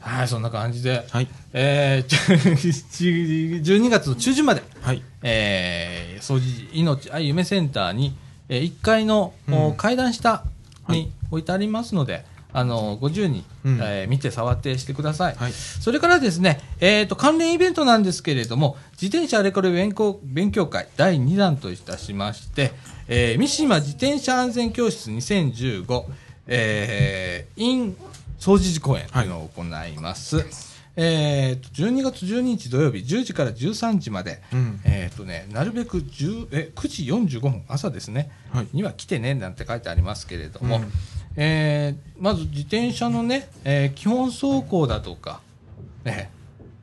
はい、そんな感じで、はい。えー、*laughs* 12月の中旬まで、はい。えー、掃除命愛夢センターに、えー、1階の、うん。お階段下はい。に置いてありますので、あのご自由に、うん。えー見て触ってしてください、はい。それからですね、えー、と関連イベントなんですけれども自転車あれこれ勉強勉強会第2弾といたしまして、えー三島自転車安全教室2015、えー、in 総除寺公演というのを行います、えー、と12月12日土曜日10時から13時まで、うん。えっ、とね、なるべく10え9時45分、朝ですね、はい。には来てねなんて書いてありますけれども、うん。えーまず自転車のね、えー基本走行だとか、ね、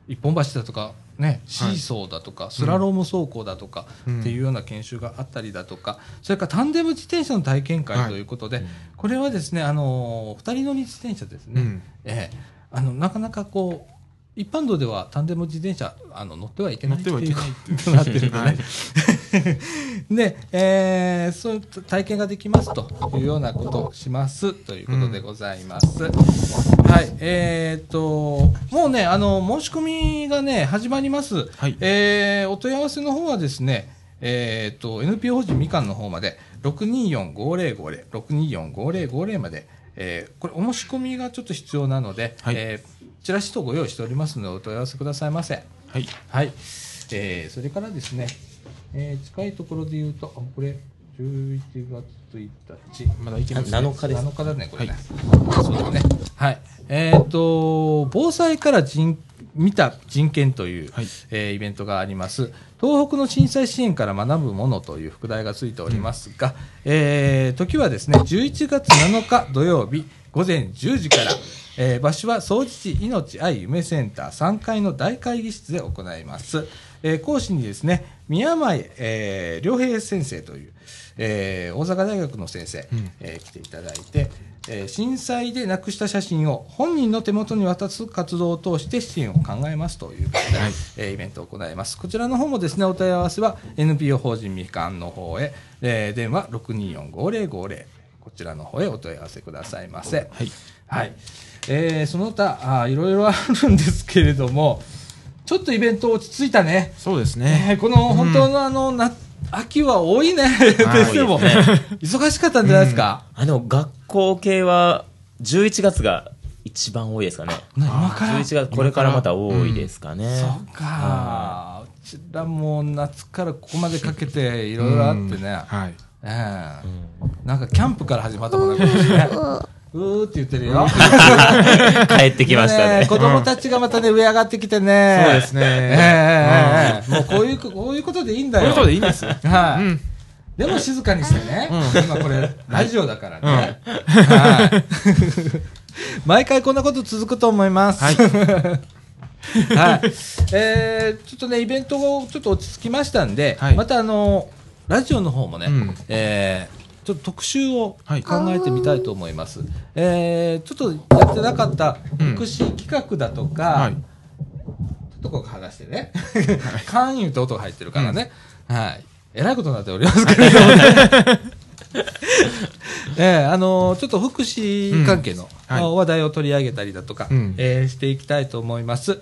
一本橋だとか、ね、シーソーだとか、スラローム走行だとか、うん。っていうような研修があったりだとか、それからタンデム自転車の体験会ということで、これはですね、あのー二人乗り自転車ですね。うん。ええあのなかなかこう一般道ではタンデム自転車あの乗ってはいけない乗ってはいけないっていうなってるんでね。は *laughs* いで、えーそういう体験ができますというようなことをしますということでございます。はい、えーっと、もうね、あの、申し込みがね、始まります。はいえーお問い合わせの方はですね、えーっと、NPO 法人みかんの方まで、624-5050、624-5050まで、えーこれ、お申し込みがちょっと必要なので、はいえーチラシ等ご用意しておりますので、お問い合わせくださいませ。はい。はい。えーそれからですね、えー近いところで言うと、あこれ、11月1日。まだいけます、な7日です7日だね、これね。そうだね。はい。えっ、と、防災から人見た人権という、はいえーイベントがあります。東北の震災支援から学ぶものという副題がついておりますが、えー時はですね、11月7日土曜日午前10時から、えー場所は総持地命愛夢センター3階の大会議室で行います。えー講師にですね、宮前、えー良平先生という、えー大阪大学の先生、うんえー来ていただいて、えー震災でなくした写真を本人の手元に渡す活動を通して支援を考えますということで、はいえーイベントを行います。こちらの方もですね、お問い合わせは NPO 法人みかんの方へ、えー電話624-5050、こちらの方へお問い合わせくださいませ。はい。はい。えーその他、あーいろいろあるんですけれども、ちょっとイベント落ち着いたね。そうですえね。ーこの本当のあの、な、秋は多いね。はいでも、ね忙しかったんじゃないですか？あの、学校系は、11月が一番多いですかね。な今から？11月、これからまた多いですかね。そうか。うちらも夏からここまでかけていろいろあってね。はい。ええなんかキャンプから始まったもんね。今年ねうーって言ってるよ。*laughs* 帰ってきましたね。子供たちがまたね、上上がってきてね。そうですねもうこういう、こういうことでいいんだよ。こういうことでいいんですよ。はい。うんでも静かにしてね。今これ、ラジオだからね。はい。毎回こんなこと続くと思います。はい。*laughs* はい。えー、ちょっとね、イベントがちょっと落ち着きましたんで、はいまたあの、ラジオの方もね、うんえーちょっと特集を考はいえてみたいと思います。えー、ちょっとやってなかったうん福祉企画だとか、はい。ちょっとここ話してね。カーン言うと音が入ってるからね。はい。えらいことになっておりますけれどもね。*laughs* ええあのーちょっと福祉関係の、うんはいまあ話題を取り上げたりだとか、うんえーしていきたいと思います。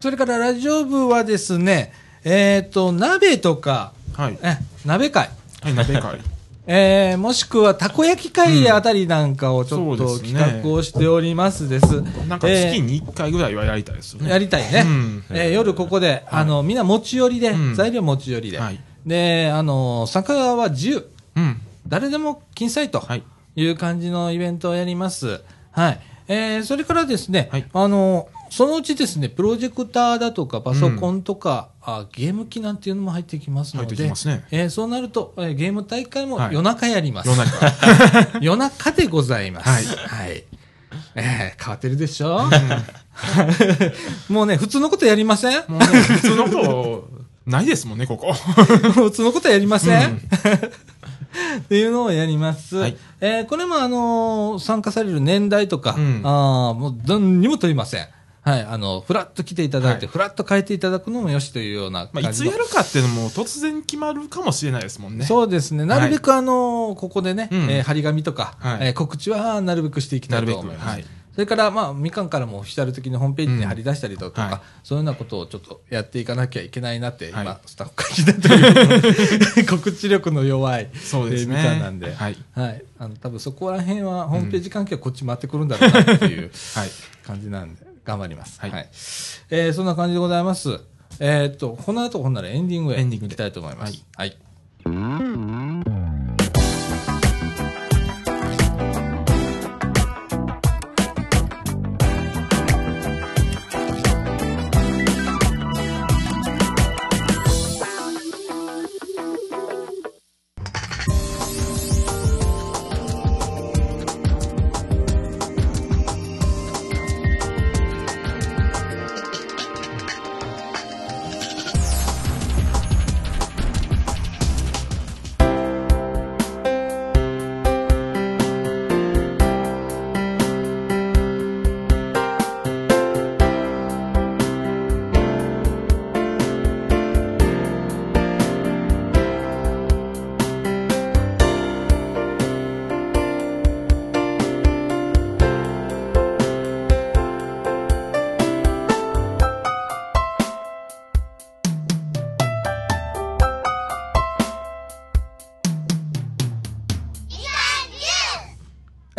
それからラジオ部はですね、えっ、と、鍋とか、はい。え、鍋会。はい、鍋会。えーもしくはたこ焼き会あたりなんかをちょっと企画をしておりますです。なんかえー月に1回ぐらいはやりたいですよね。やりたいね。うんえー夜ここで、あの、みんな持ち寄りで、うん材料持ち寄りで。はいで、あの、参加は自由。うん。誰でも金彩とはい。いう感じのイベントをやります。はい。えーそれからですね、はいあの、そのうちですね、プロジェクターだとかパソコンとか、あゲーム機なんていうのも入ってきますの入ってで、きますねえーそうなると、えーゲーム大会もはい夜中やります。夜中。*laughs* 夜中でございます。はいはい。えー変わってるでしょ、*laughs* もうね、普通のことやりません？もうね、普通のこと、ないですもんね、ここ。*laughs* 普通のことやりません、うんっていうのをやります。はいえーこれもあのー参加される年代とか、うんあーもう何にも問いません。はい、あの、フラッと来ていただいて、はい。フラッと変えていただくのもよしというようなまあ、いつやるかっていうのも突然決まるかもしれないですもんね。そうですね。なるべくあの、ここでね、うん。えー張り紙とか、はい。えー告知はなるべくしていきたいと思います。それから、まあ、みかんからもオフィシャル的にホームページに貼り出したりだとか、そういうようなことをちょっとやっていかなきゃいけないなって、はい。今、スタッフ会議だという、*laughs* 告知力の弱い、そうですみかんなんで、はい。はい。あの、多分そこら辺は、ホームページ関係はこっち回ってくるんだろうなっていうはい。感じなんで、頑張ります。は。はいいえーそんな感じでございます。えーっと、この後、ほんならエンディングへエンディングで行きたいと思います。はいはい、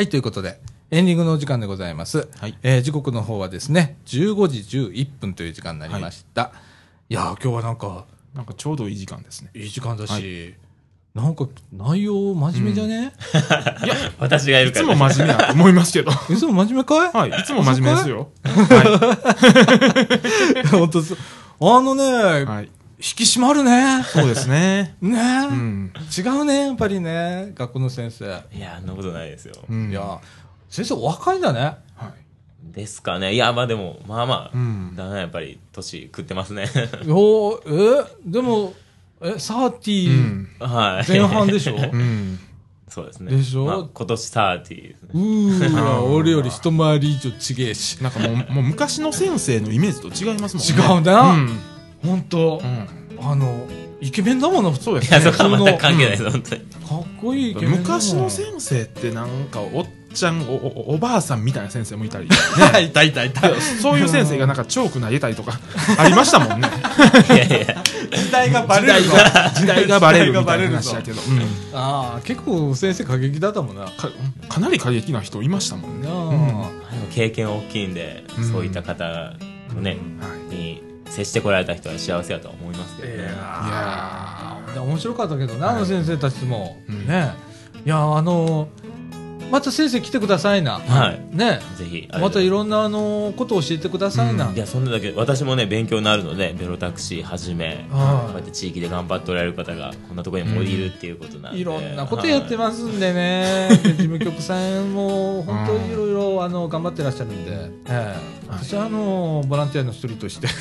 ということで、エンディングのお時間でございます。はいえー時刻の方はですね、15時11分という時間になりました。い、やー、今日はなんか、なんかちょうどいい時間ですね。いい時間だし、はいなんか内容真面目じゃね、*laughs* 私がいるいつから。も真面目だと思いますけど。*laughs* いつも真面目かい？はい。いつも真面目ですよ。は *laughs* 本当。あのね、い。はい。引き締まるね。そうですね。ね、うん。違うね、やっぱりね、学校の先生。いや、そんなことないですよ。うん。いや、先生お若いんだね。はい。ですかね。いや、まあでも、まあまあ、うんだな、やっぱり、年食ってますね。*laughs* おーえ？でも、え、サーテうィん。はい。前半でしょ？うん。そうですね。でしょ？まあ今年30ですね。うーわ、あー俺より一回り以上ちげえし。なんかもう、もう昔の先生のイメージと違いますもんね。違うなうん。ほんとう、ん。あの、イケメンだもの、いや、そうですね。そ。こは全く関係ないです、本当に。かっこいいイケ。昔の先生ってなんかおちゃんおおおばあさんみたいな先生もいたりい。たいたいた。そういう先生がなんかチョーク投げたりとか *laughs* ありましたもんね。いやいや。時代がバ時代が時代がバレるみたいな時代がバレるぞ話だけど、うん。ああ、結構先生過激だったもんな。なかかなり過激な人いましたもんね、あ。経験大きいんで、うん。そういった方のね、はい。に接してこられた人は幸せだとは思いますけどね。いいやで面白かったけどな、あの先生たちも。うんね。いや、あの、また先生来てくださいな。はい。ね。ぜひ。またいろろんなあのことを教えてくださいな。いや、そんなだけ私もね、勉強になるので、ベロタクシーはじめ、はい。こうやって地域で頑張っておられる方が、こんなところにもいるっていうことなんで。いろんなことやってまますんでね、で事務局さんも本当にいろいろあの頑張ってらっしゃるんで、ええ。私はあのボランティアの一人として。*laughs* こ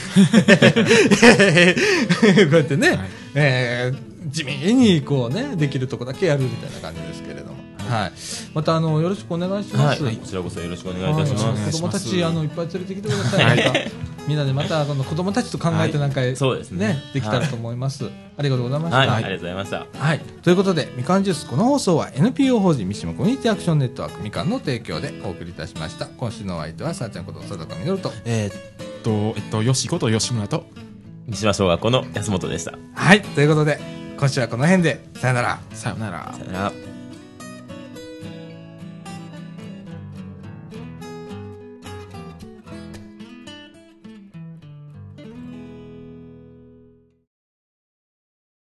うやってね、はい。ええ地味にこうねできるとこだけやるみたいな感じですけれども、はい、またあのよろしくお願いします。はい、こちらこそよろしくお願いいたしはいます。子供たちあのいっぱい連れてきてください。みんなでまたこの子供たちと考えてなんか、はいそうですねできたらと思います。ありがとうございました。はい、ありがとうございました。はい。ということで、みかんジュース、この放送は NPO 法人三島コミュニティアクションネットワークみかんの提供でお送りいたしました。今週のお相手は、さあちゃんこと佐藤みのると。えーっとえっとよしこと吉村と三島小学校の安本でした。はい。ということで、今週はこの辺で、さよなら。さよならさよなら。